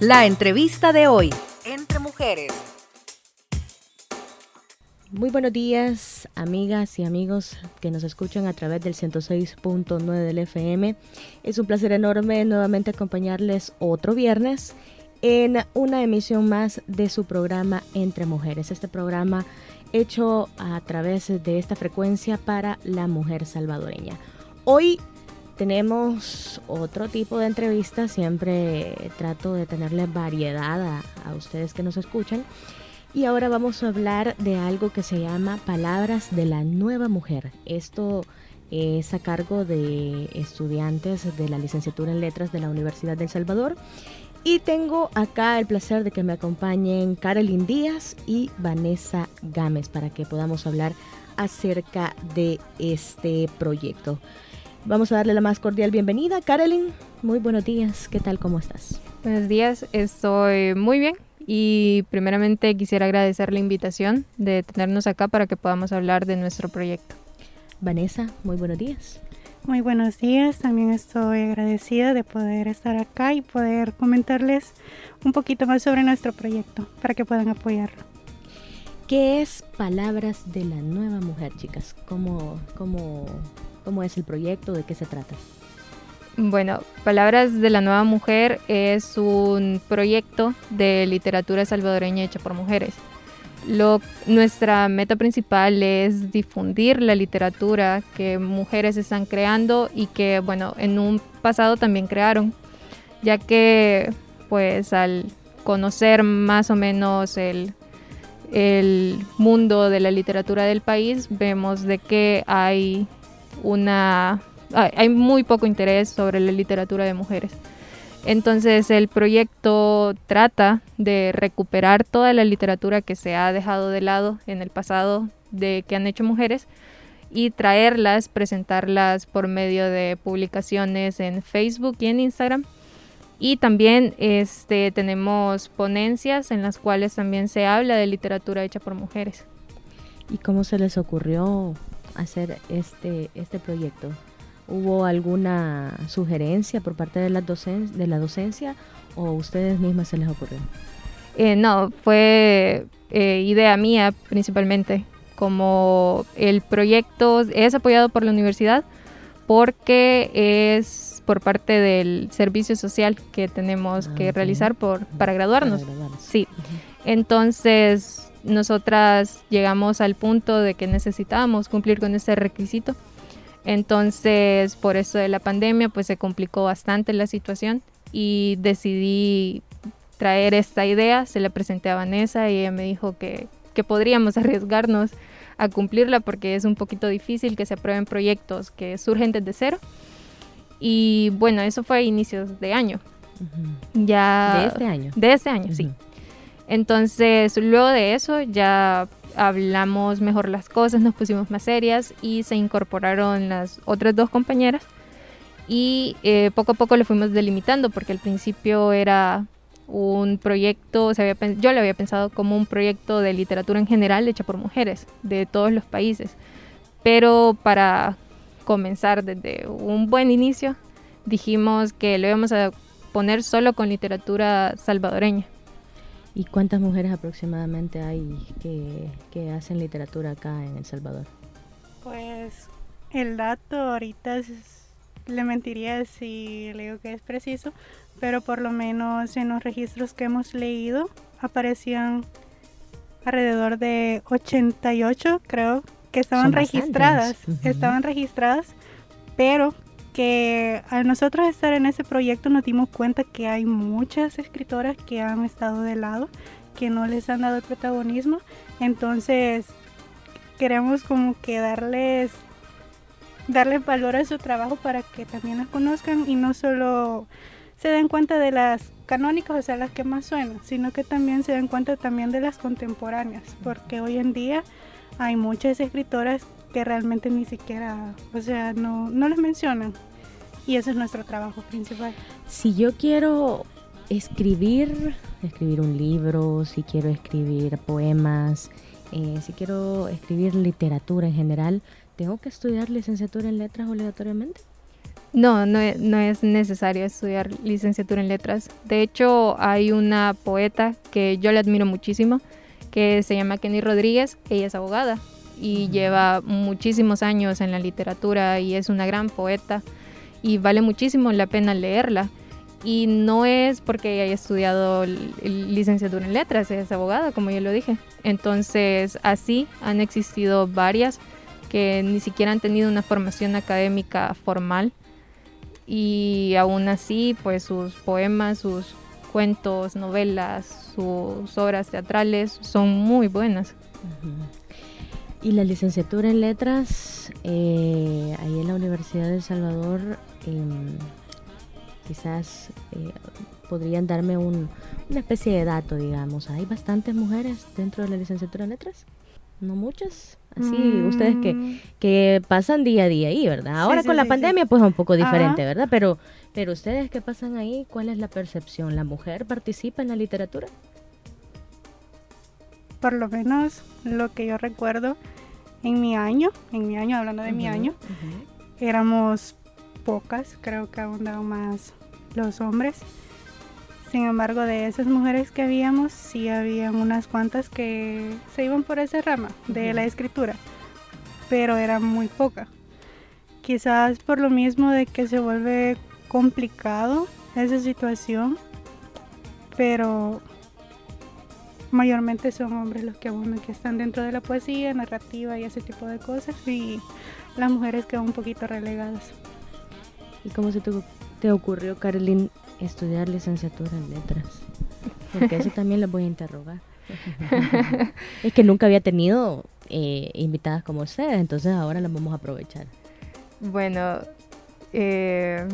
La entrevista de hoy, entre mujeres. Muy buenos días, amigas y amigos que nos escuchan a través del 106.9 del FM. Es un placer enorme nuevamente acompañarles otro viernes en una emisión más de su programa Entre Mujeres. Este programa hecho a través de esta frecuencia para la mujer salvadoreña. Hoy tenemos otro tipo de entrevistas, siempre trato de tenerle variedad a, ustedes que nos escuchan. Y ahora vamos a hablar de algo que se llama Palabras de la Nueva Mujer. Esto es a cargo de estudiantes de la licenciatura en letras de la Universidad de El Salvador. Y tengo acá el placer de que me acompañen Carolyn Díaz y Vanessa Gámez para que podamos hablar acerca de este proyecto. Vamos a darle la más cordial bienvenida. Carolyn, muy buenos días. ¿Qué tal? ¿Cómo estás? Buenos días, estoy muy bien y primeramente quisiera agradecer la invitación de tenernos acá para que podamos hablar de nuestro proyecto. Vanessa, muy buenos días. Muy buenos días, también estoy agradecida de poder estar acá y poder comentarles un poquito más sobre nuestro proyecto para que puedan apoyarlo. ¿Qué es Palabras de la Nueva Mujer, chicas? ¿Cómo, cómo ¿Cómo es el proyecto? ¿De qué se trata? Bueno, Palabras de la Nueva Mujer es un proyecto de literatura salvadoreña hecha por mujeres. Lo, nuestra meta principal es difundir la literatura que mujeres están creando y que, bueno, en un pasado también crearon, ya que, pues, al conocer más o menos el, el mundo de la literatura del país, vemos de que hay una... Hay muy poco interés sobre la literatura de mujeres. Entonces el proyecto trata de recuperar toda la literatura que se ha dejado de lado en el pasado de que han hecho mujeres y traerlas, presentarlas por medio de publicaciones en Facebook y en Instagram. Y también este, tenemos ponencias en las cuales también se habla de literatura hecha por mujeres. ¿Y cómo se les ocurrió hacer este, este proyecto? ¿Hubo alguna sugerencia por parte de la, docen de la docencia o ustedes mismas se les ocurrió? Eh, no, fue eh, idea mía principalmente. Como el proyecto es apoyado por la universidad porque es por parte del servicio social que tenemos ah, que realizar por, para graduarnos. Sí. Entonces nosotras llegamos al punto de que necesitábamos cumplir con ese requisito. Entonces, por eso de la pandemia, pues se complicó bastante la situación y decidí traer esta idea, se la presenté a Vanessa y ella me dijo que, que podríamos arriesgarnos a cumplirla porque es un poquito difícil que se aprueben proyectos que surgen desde cero. Y bueno, eso fue a inicios de año. Ya de este año. De este año, sí. Entonces, luego de eso ya hablamos mejor las cosas, nos pusimos más serias y se incorporaron las otras dos compañeras y eh, poco a poco lo fuimos delimitando porque al principio era un proyecto, yo lo había pensado como un proyecto de literatura en general hecha por mujeres de todos los países, pero para comenzar desde un buen inicio dijimos que lo íbamos a poner solo con literatura salvadoreña. ¿Y cuántas mujeres aproximadamente hay que, hacen literatura acá en El Salvador? Pues el dato ahorita le mentiría si le digo que es preciso, pero por lo menos en los registros que hemos leído aparecían alrededor de 88, creo, que estaban registradas, estaban registradas, pero que al nosotros estar en ese proyecto nos dimos cuenta que hay muchas escritoras que han estado de lado, que no les han dado el protagonismo. Entonces queremos como que darles, darles valor a su trabajo para que también las conozcan y no solo se den cuenta de las canónicas, o sea, las que más suenan, sino que también se den cuenta también de las contemporáneas, porque hoy en día hay muchas escritoras que realmente ni siquiera, o sea, no, no les mencionan. Y ese es nuestro trabajo principal. Si yo quiero escribir, escribir un libro, si quiero escribir poemas, eh, si quiero escribir literatura en general, ¿tengo que estudiar licenciatura en letras obligatoriamente? No, no, e, no, es necesario estudiar licenciatura en letras. De hecho, hay una poeta que yo le admiro muchísimo, que se llama Kenny Rodríguez. Ella es abogada y lleva muchísimos años en la literatura y es una gran poeta y vale muchísimo la pena leerla. Y no es porque haya estudiado licenciatura en letras, es abogada, como yo lo dije. Entonces, así han existido varias que ni siquiera han tenido una formación académica formal y aún así pues sus poemas, sus cuentos, novelas, sus obras teatrales son muy buenas. Y la licenciatura en letras, eh, ahí en la Universidad de El Salvador, em, quizás eh, podrían darme un, una especie de dato, digamos. ¿Hay bastantes mujeres dentro de la licenciatura en letras? ¿No muchas? Así, ustedes que, mm. que pasan día a día ahí, ¿verdad? Ahora con la pandemia pues es un poco diferente, ¿verdad? Pero, pero ustedes que pasan ahí, ¿cuál es la percepción? ¿La mujer participa en la literatura? Por lo menos lo que yo recuerdo en mi año, en mi año, hablando de mi año, éramos pocas, creo que abundaban más los hombres. Sin embargo, de esas mujeres que habíamos, sí habían unas cuantas que se iban por esa rama de la escritura, pero era muy poca. Quizás por lo mismo de que se vuelve complicado esa situación, pero mayormente son hombres los que abundan, que están dentro de la poesía, narrativa y ese tipo de cosas, y las mujeres quedan un poquito relegadas. ¿Y cómo se te, te ocurrió, Carolyn, estudiar licenciatura en letras? Porque eso también les voy a interrogar. es que nunca había tenido eh, invitadas como ustedes, entonces ahora las vamos a aprovechar. Bueno, eh,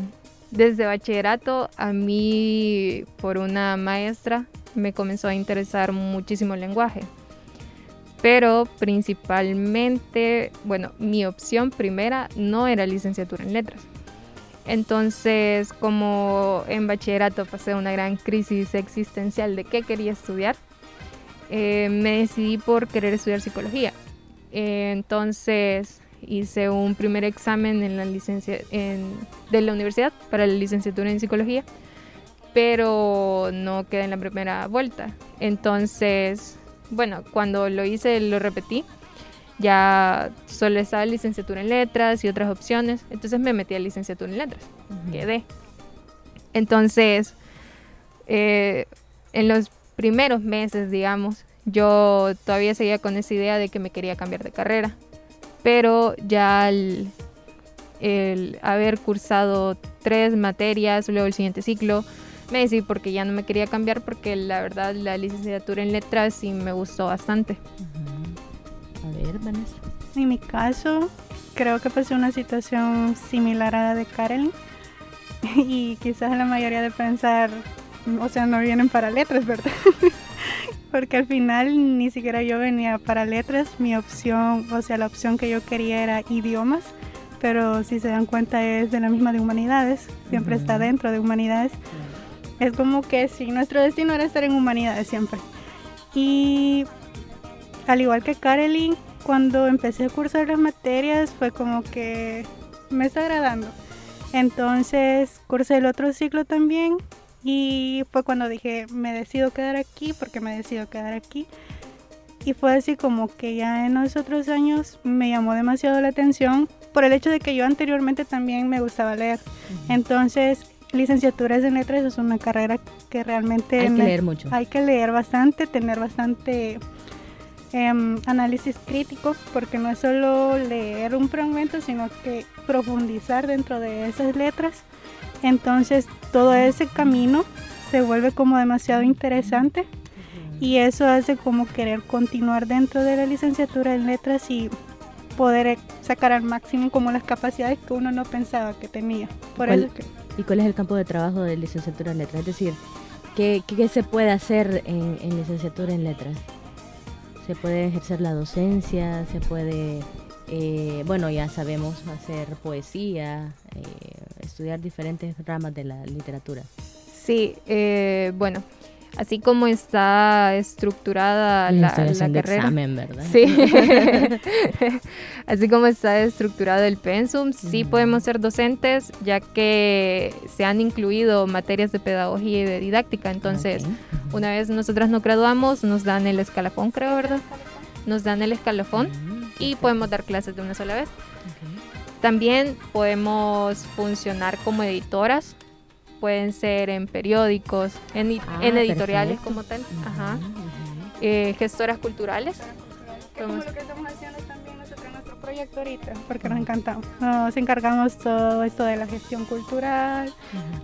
desde bachillerato a mí por una maestra me comenzó a interesar muchísimo el lenguaje. Pero principalmente, bueno, mi opción primera no era licenciatura en letras. Entonces, como en bachillerato pasé una gran crisis existencial de qué quería estudiar, eh, me decidí por querer estudiar psicología. entonces, hice un primer examen en la licencia de la universidad para la licenciatura en psicología, pero no quedé en la primera vuelta. Entonces, bueno, cuando lo hice lo repetí ya solo estaba licenciatura en letras y otras opciones. Entonces me metí a licenciatura en letras. Quedé. Entonces, eh, en los primeros meses, digamos, yo todavía seguía con esa idea de que me quería cambiar de carrera. Pero ya al el haber cursado tres materias, luego el siguiente ciclo, me decidí porque ya no me quería cambiar porque la verdad la licenciatura en letras sí me gustó bastante. En mi caso, creo que pasé una situación similar a la de Karen. Y quizás la mayoría de pensar, o sea, no vienen para letras, ¿verdad? Porque al final ni siquiera yo venía para letras. Mi opción, o sea, la opción que yo quería era idiomas. Pero si se dan cuenta es de la misma de humanidades. Siempre está dentro de humanidades. Es como que si nuestro destino era estar en humanidades siempre. Y al igual que Karelin, cuando empecé a cursar las materias fue como que me está agradando. Entonces cursé el otro ciclo también y fue cuando dije, me decido quedar aquí porque me decido quedar aquí. Y fue así como que ya en los otros años me llamó demasiado la atención por el hecho de que yo anteriormente también me gustaba leer. Entonces, licenciaturas en letras es una carrera que realmente... Hay que leer mucho. Hay que leer bastante, tener bastante Em, análisis crítico, porque no es solo leer un fragmento, sino que profundizar dentro de esas letras. Entonces todo ese camino se vuelve como demasiado interesante y eso hace como querer continuar dentro de la licenciatura en letras y poder sacar al máximo como las capacidades que uno no pensaba que tenía. Por ¿Y cuál es el campo de trabajo de licenciatura en letras? Es decir, ¿qué, qué se puede hacer en, en licenciatura en letras? se puede ejercer la docencia, se puede, eh, bueno, ya sabemos hacer poesía, eh, estudiar diferentes ramas de la literatura. Sí, eh, bueno, Así como está estructurada la, la carrera. Examen, ¿verdad? Sí. Así como está estructurado el pensum, sí podemos ser docentes, ya que se han incluido materias de pedagogía y de didáctica. Entonces, una vez nosotras nos graduamos, nos dan el escalafón, creo, ¿verdad? Nos dan el escalafón mm, y podemos dar clases de una sola vez. También podemos funcionar como editoras pueden ser en periódicos, en, ah, editoriales como tal, Ajá. Eh, gestoras culturales. como lo que estamos haciendo también nosotros en nuestro proyecto ahorita, porque nos encantamos. Nos encargamos todo esto de la gestión cultural,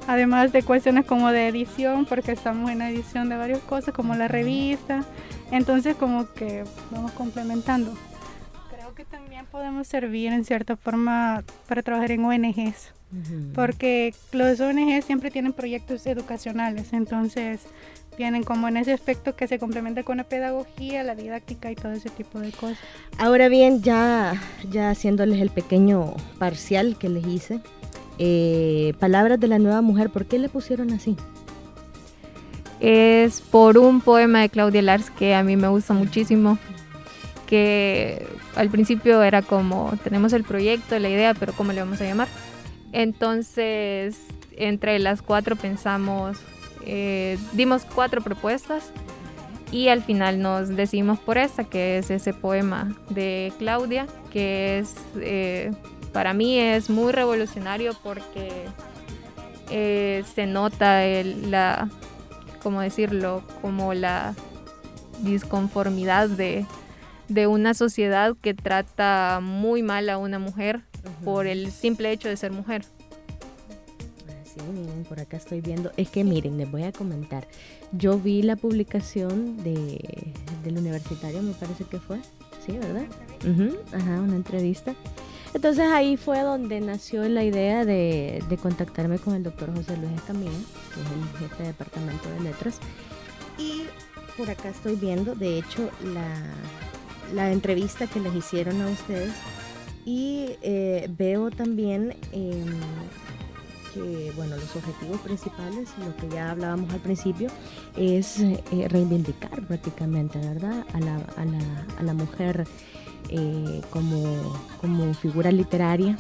además de cuestiones como de edición, porque estamos en la edición de varias cosas, como la revista. Entonces, como que vamos complementando. También podemos servir en cierta forma para trabajar en ONGs porque los ONG siempre tienen proyectos educacionales, entonces tienen como en ese aspecto que se complementa con la pedagogía, la didáctica y todo ese tipo de cosas. Ahora bien, ya, ya haciéndoles el pequeño parcial que les hice, eh, palabras de la nueva mujer, ¿por qué le pusieron así? Es por un poema de Claudia Lars que a mí me gusta muchísimo, que al principio era como, tenemos el proyecto, la idea, pero ¿cómo le vamos a llamar? Entonces, entre las cuatro pensamos, eh, dimos cuatro propuestas y al final nos decidimos por esa, que es ese poema de Claudia, que es, eh, para mí es muy revolucionario porque eh, se nota la, ¿cómo decirlo? Como la disconformidad de, de una sociedad que trata muy mal a una mujer por el simple hecho de ser mujer. Sí, miren, por acá estoy viendo. Es que miren, les voy a comentar. Yo vi la publicación de, del universitario, me parece que fue. Sí, ¿verdad? ajá, una entrevista. Entonces ahí fue donde nació la idea de, de contactarme con el doctor José Luis Escamilla, que es el jefe de departamento de letras. Y por acá estoy viendo, de hecho, la, la entrevista que les hicieron a ustedes y eh, veo también em, que bueno, los objetivos principales, lo que ya hablábamos al principio, es eh, reivindicar prácticamente, ¿verdad? A la, a la, a la mujer eh, como, como figura literaria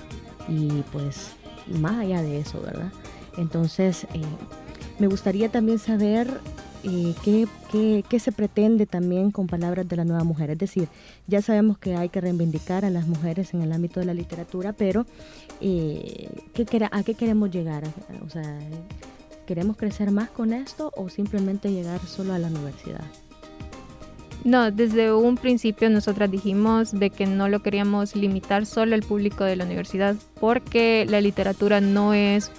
y pues más allá de eso, ¿verdad? Entonces, me gustaría también saber eh, ¿qué, se pretende también con palabras de la nueva mujer? Es decir, ya sabemos que hay que reivindicar a las mujeres en el ámbito de la literatura, pero eh, ¿a qué queremos llegar? O sea, ¿queremos crecer más con esto o simplemente llegar solo a la universidad? No, desde un principio nosotras dijimos de que no lo queríamos limitar solo al público de la universidad, porque la literatura no es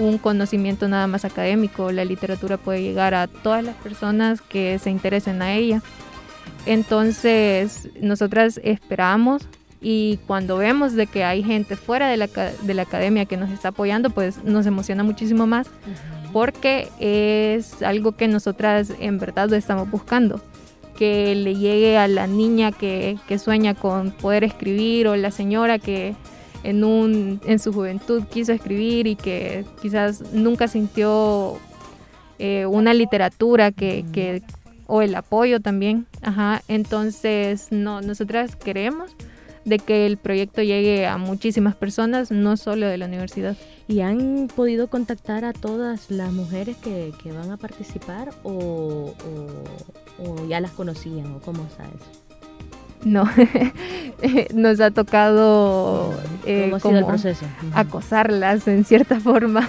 un conocimiento nada más académico. La literatura puede llegar a todas las personas que se interesen a ella. Entonces, nosotras esperamos y cuando vemos de que hay gente fuera de la, de la academia que nos está apoyando, pues nos emociona muchísimo más porque es algo que nosotras en verdad lo estamos buscando. Que le llegue a la niña que, que sueña con poder escribir o la señora que, en, un, en su juventud quiso escribir y que quizás nunca sintió eh, una literatura que, que, o el apoyo también. Ajá. Entonces, no, nosotras queremos de que el proyecto llegue a muchísimas personas, no solo de la universidad. ¿Y han podido contactar a todas las mujeres que, que van a participar o, o, o, ya las conocían o cómo está eso? No, nos ha tocado eh, como acosarlas en cierta forma.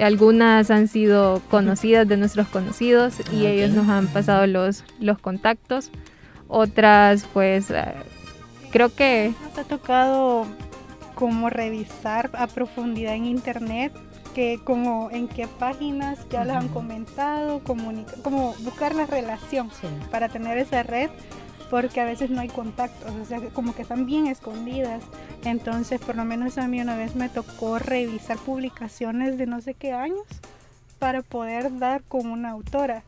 Algunas han sido conocidas de nuestros conocidos y ellos nos han pasado los, los contactos. Otras, pues, eh, creo que... Nos ha tocado como revisar a profundidad en internet que como en qué páginas ya las han comentado, como buscar la relación para tener esa red porque a veces no hay contactos, o sea, como que están bien escondidas. Entonces, por lo menos a mí una vez me tocó revisar publicaciones de no sé qué años para poder dar con una autora.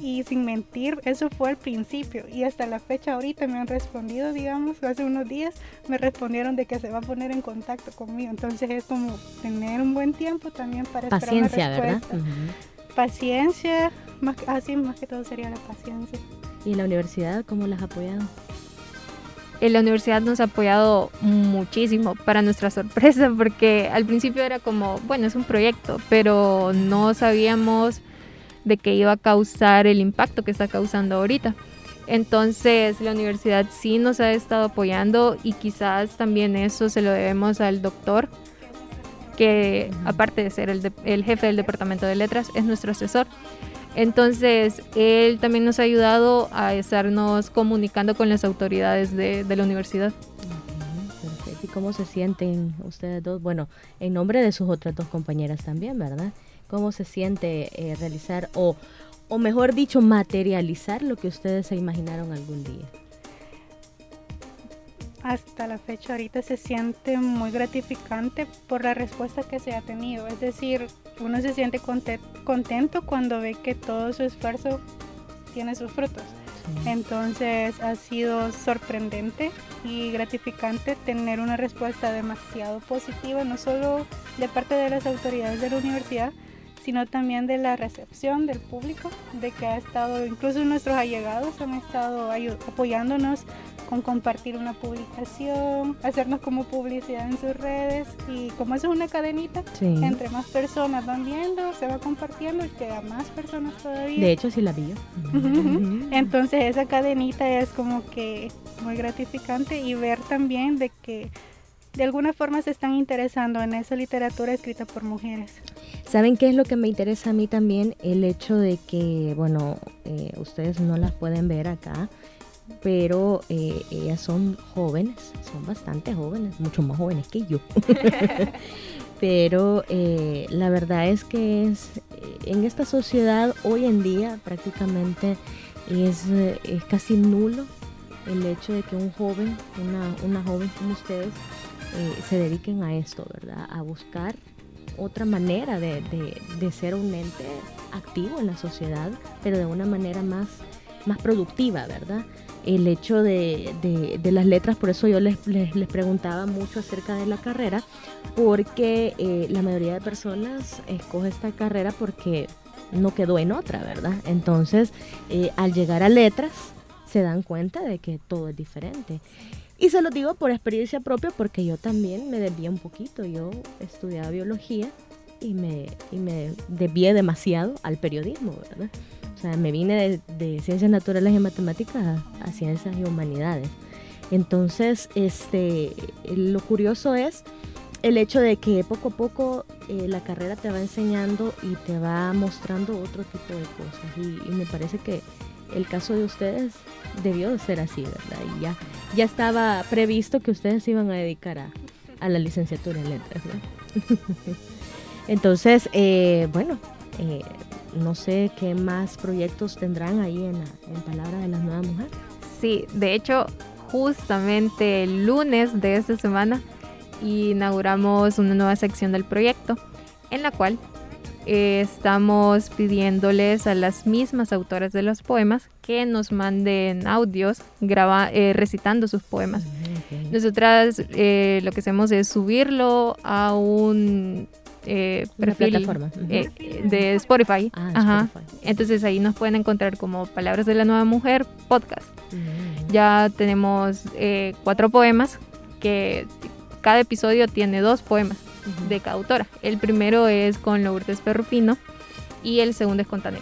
Y sin mentir, eso fue al principio. Y hasta la fecha ahorita me han respondido, digamos, hace unos días me respondieron de que se va a poner en contacto conmigo. Entonces es como tener un buen tiempo también para Paciencia, esperar una respuesta. ¿verdad? Paciencia, más, así más que todo sería la paciencia. ¿Y la universidad cómo las ha apoyado? En la universidad nos ha apoyado muchísimo, para nuestra sorpresa, porque al principio era como, bueno, es un proyecto, pero no sabíamos de qué iba a causar el impacto que está causando ahorita. Entonces la universidad sí nos ha estado apoyando y quizás también eso se lo debemos al doctor, que aparte de ser el, jefe del departamento de letras, es nuestro asesor. Entonces, él también nos ha ayudado a estarnos comunicando con las autoridades de, la universidad. Perfecto. ¿Y cómo se sienten ustedes dos? Bueno, en nombre de sus otras dos compañeras también, ¿verdad? ¿Cómo se siente eh, realizar o o mejor dicho, materializar lo que ustedes se imaginaron algún día? Hasta la fecha ahorita se siente muy gratificante por la respuesta que se ha tenido. Es decir, uno se siente contento cuando ve que todo su esfuerzo tiene sus frutos. Entonces ha sido sorprendente y gratificante tener una respuesta demasiado positiva, no solo de parte de las autoridades de la universidad, sino también de la recepción del público, de que ha estado, incluso nuestros allegados han estado apoyándonos con compartir una publicación, hacernos como publicidad en sus redes y como eso es una cadenita, entre más personas van viendo, se va compartiendo y queda más personas todavía. De hecho, sí la vi Entonces esa cadenita es como que muy gratificante y ver también de que de alguna forma se están interesando en esa literatura escrita por mujeres. ¿Saben qué es lo que me interesa a mí también? El hecho de que, bueno, eh, ustedes no las pueden ver acá, pero eh, ellas son jóvenes, son bastante jóvenes, mucho más jóvenes que yo. pero eh, la verdad es que es, en esta sociedad hoy en día prácticamente es, es casi nulo el hecho de que un joven, una, una joven como ustedes, se dediquen a esto, ¿verdad? A buscar otra manera de, ser un ente activo en la sociedad, pero de una manera más, más productiva, ¿verdad? El hecho de, las letras, por eso yo les, les, preguntaba mucho acerca de la carrera, porque eh, la mayoría de personas escoge esta carrera porque no quedó en otra, ¿verdad? Entonces, eh, al llegar a letras, se dan cuenta de que todo es diferente. Y se lo digo por experiencia propia porque yo también me desvié un poquito. Yo estudiaba biología y me, y me desvié demasiado al periodismo, ¿verdad? O sea, me vine de, ciencias naturales y matemáticas a, ciencias y humanidades. Entonces, este, lo curioso es el hecho de que poco a poco eh, la carrera te va enseñando y te va mostrando otro tipo de cosas. Y, y me parece que el caso de ustedes debió de ser así, ¿verdad? Y ya, ya estaba previsto que ustedes se iban a dedicar a, la licenciatura en letras, ¿no? Entonces, eh, bueno, eh, no sé qué más proyectos tendrán ahí en, la, en Palabra de las Nuevas Mujeres. Sí, de hecho, justamente el lunes de esta semana inauguramos una nueva sección del proyecto en la cual estamos pidiéndoles a las mismas autoras de los poemas que nos manden audios graba, eh, recitando sus poemas. Nosotras eh, lo que hacemos es subirlo a un eh, perfil de Spotify. Ah, Entonces ahí nos pueden encontrar como Palabras de la Nueva Mujer podcast. Ya tenemos cuatro poemas que cada episodio tiene dos poemas de cada autora. El primero es con Lourdes Perrupino y el segundo es con Tane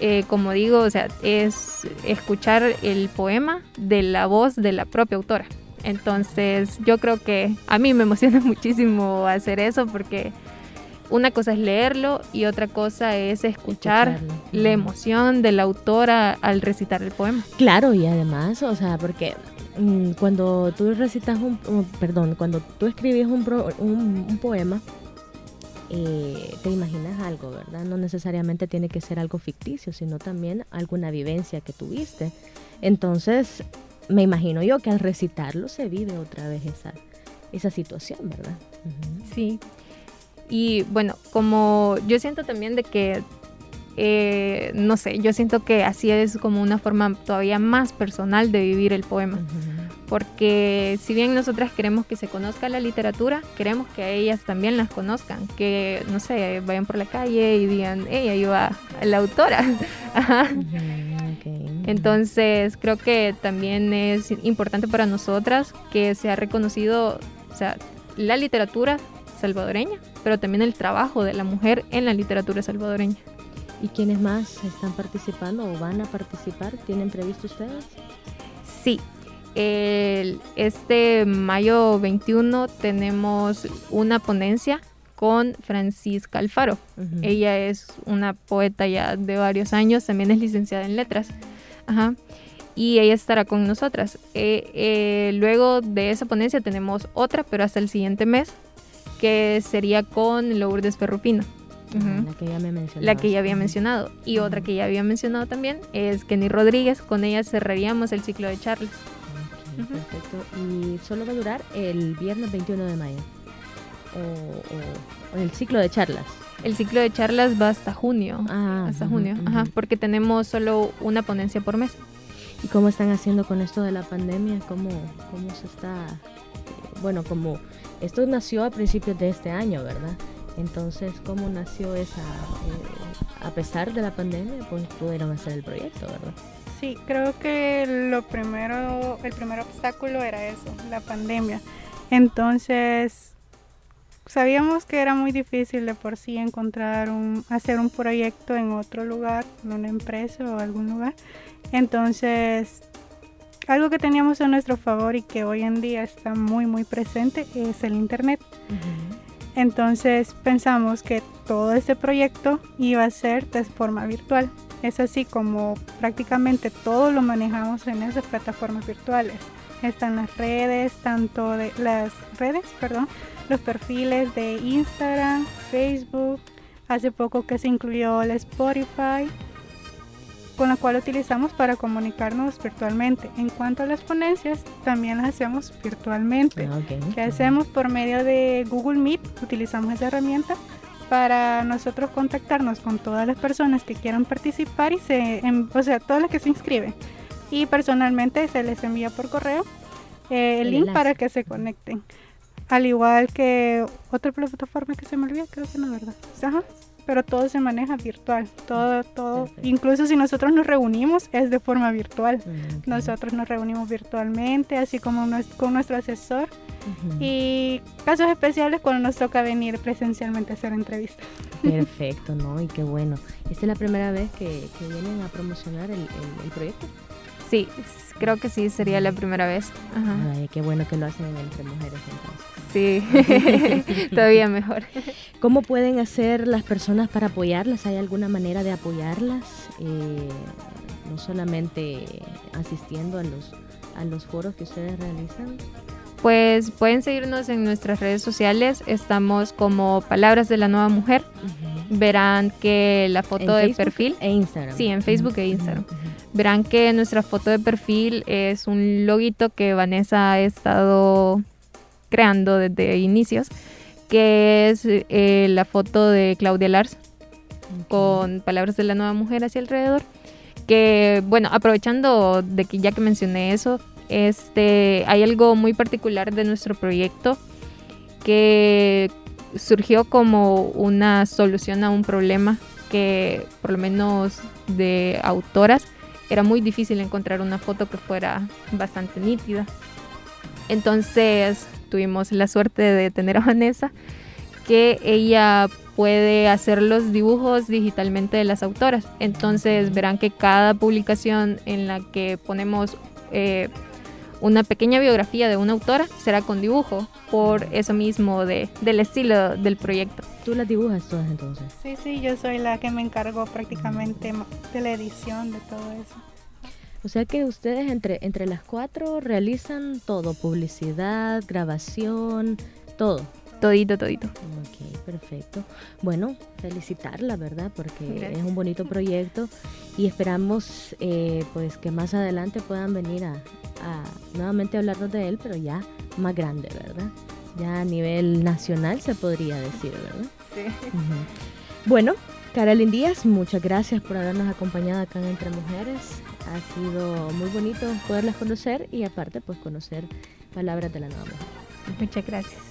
eh, como digo, o sea, es escuchar el poema de la voz de la propia autora. Entonces, yo creo que a mí me emociona muchísimo hacer eso porque una cosa es leerlo y otra cosa es escuchar la emoción de la autora al recitar el poema. Claro, y además, o sea, porque cuando tú recitas un, perdón, cuando tú escribes un, un, poema, eh, te imaginas algo, ¿verdad? No necesariamente tiene que ser algo ficticio, sino también alguna vivencia que tuviste. Entonces, me imagino yo que al recitarlo se vive otra vez esa, esa situación, ¿verdad? Sí. Y bueno, como yo siento también de que eh, no sé, yo siento que así es como una forma todavía más personal de vivir el poema. porque si bien nosotras queremos que se conozca la literatura, queremos que ellas también las conozcan, que no sé, vayan por la calle y digan, hey, ahí va la autora. Entonces creo que también es importante para nosotras que se ha reconocido, o sea, la literatura salvadoreña, pero también el trabajo de la mujer en la literatura salvadoreña. ¿Y quiénes más están participando o van a participar? ¿Tienen previsto ustedes? Sí, este mayo 21 tenemos una ponencia con Francisca Alfaro. Ella es una poeta ya de varios años, también es licenciada en letras. Y ella estará con nosotras. Eh, eh, luego de esa ponencia tenemos otra, pero hasta el siguiente mes, que sería con Lourdes Ferrupino. La que ya me La que ya había mencionado. Y otra que ya había mencionado también es Kenny Rodríguez. Con ella cerraríamos el ciclo de charlas. Perfecto. Y solo va a durar el viernes 21 de mayo. O, el ciclo de charlas. El ciclo de charlas va hasta junio. Ah, hasta junio. Ajá, porque tenemos solo una ponencia por mes. ¿Y cómo están haciendo con esto de la pandemia? ¿Cómo, cómo se está...? Bueno, como esto nació a principios de este año, ¿verdad? Entonces, ¿cómo nació esa... Eh, a pesar de la pandemia, pues pudieron hacer el proyecto, ¿verdad? Sí, creo que lo primero, el primer obstáculo era eso, la pandemia. Entonces, sabíamos que era muy difícil de por sí encontrar un, hacer un proyecto en otro lugar, en una empresa o algún lugar. Entonces, algo que teníamos a nuestro favor y que hoy en día está muy muy presente es el internet. Entonces pensamos que todo este proyecto iba a ser de forma virtual. Es así como prácticamente todo lo manejamos en esas plataformas virtuales. Están las redes, tanto de las redes, perdón, los perfiles de Instagram, Facebook. Hace poco que se incluyó el Spotify, con la cual utilizamos para comunicarnos virtualmente. En cuanto a las ponencias, también las hacemos virtualmente. Ah, ¿Qué hacemos por medio de Google Meet? Utilizamos esa herramienta para nosotros contactarnos con todas las personas que quieran participar y se, o sea, todas las que se inscriben. Y personalmente se les envía por correo eh, el, link para que se conecten. Al igual que otra plataforma que se me olvida, creo que no, ¿verdad? Ajá, pero todo se maneja virtual, todo, todo, incluso si nosotros nos reunimos es de forma virtual. Nosotros nos reunimos virtualmente, así como con nuestro asesor y casos especiales cuando nos toca venir presencialmente a hacer entrevistas. Perfecto, ¿no? Y qué bueno. ¿Esta es la primera vez que, vienen a promocionar el, el, proyecto? Sí, creo que sí, sería la primera vez. Ay, qué bueno que lo hacen entre mujeres entonces. Sí, todavía mejor. ¿Cómo pueden hacer las personas para apoyarlas? ¿Hay alguna manera de apoyarlas? Eh, no solamente asistiendo a los, a los foros que ustedes realizan. Pues pueden seguirnos en nuestras redes sociales. Estamos como Palabras de la Nueva Mujer. Verán que la foto de perfil. E Instagram. Sí, en Facebook e Instagram. Verán que nuestra foto de perfil es un loguito que Vanessa ha estado creando desde inicios, que es eh, la foto de Claudia Lars con palabras de la nueva mujer hacia alrededor. Que bueno, aprovechando de que ya que mencioné eso, este, hay algo muy particular de nuestro proyecto que surgió como una solución a un problema que por lo menos de autoras era muy difícil encontrar una foto que fuera bastante nítida. Entonces tuvimos la suerte de tener a Vanessa, que ella puede hacer los dibujos digitalmente de las autoras. Entonces verán que cada publicación en la que ponemos eh, una pequeña biografía de una autora será con dibujo, por eso mismo de, del estilo del proyecto. ¿Tú las dibujas todas entonces? Sí, sí, yo soy la que me encargo prácticamente de la edición de todo eso. O sea que ustedes entre, entre las cuatro realizan todo, publicidad, grabación, todo. Todito, todito. Ok, perfecto. Bueno, felicitarla, ¿verdad? Porque es un bonito proyecto y esperamos eh, pues que más adelante puedan venir a, nuevamente hablarnos de él, pero ya más grande, ¿verdad? Ya a nivel nacional se podría decir, ¿verdad? Sí. Bueno, Carolyn Díaz, muchas gracias por habernos acompañado acá en Entre Mujeres. Ha sido muy bonito poderlas conocer y aparte pues conocer palabras de la nueva mujer. Muchas gracias.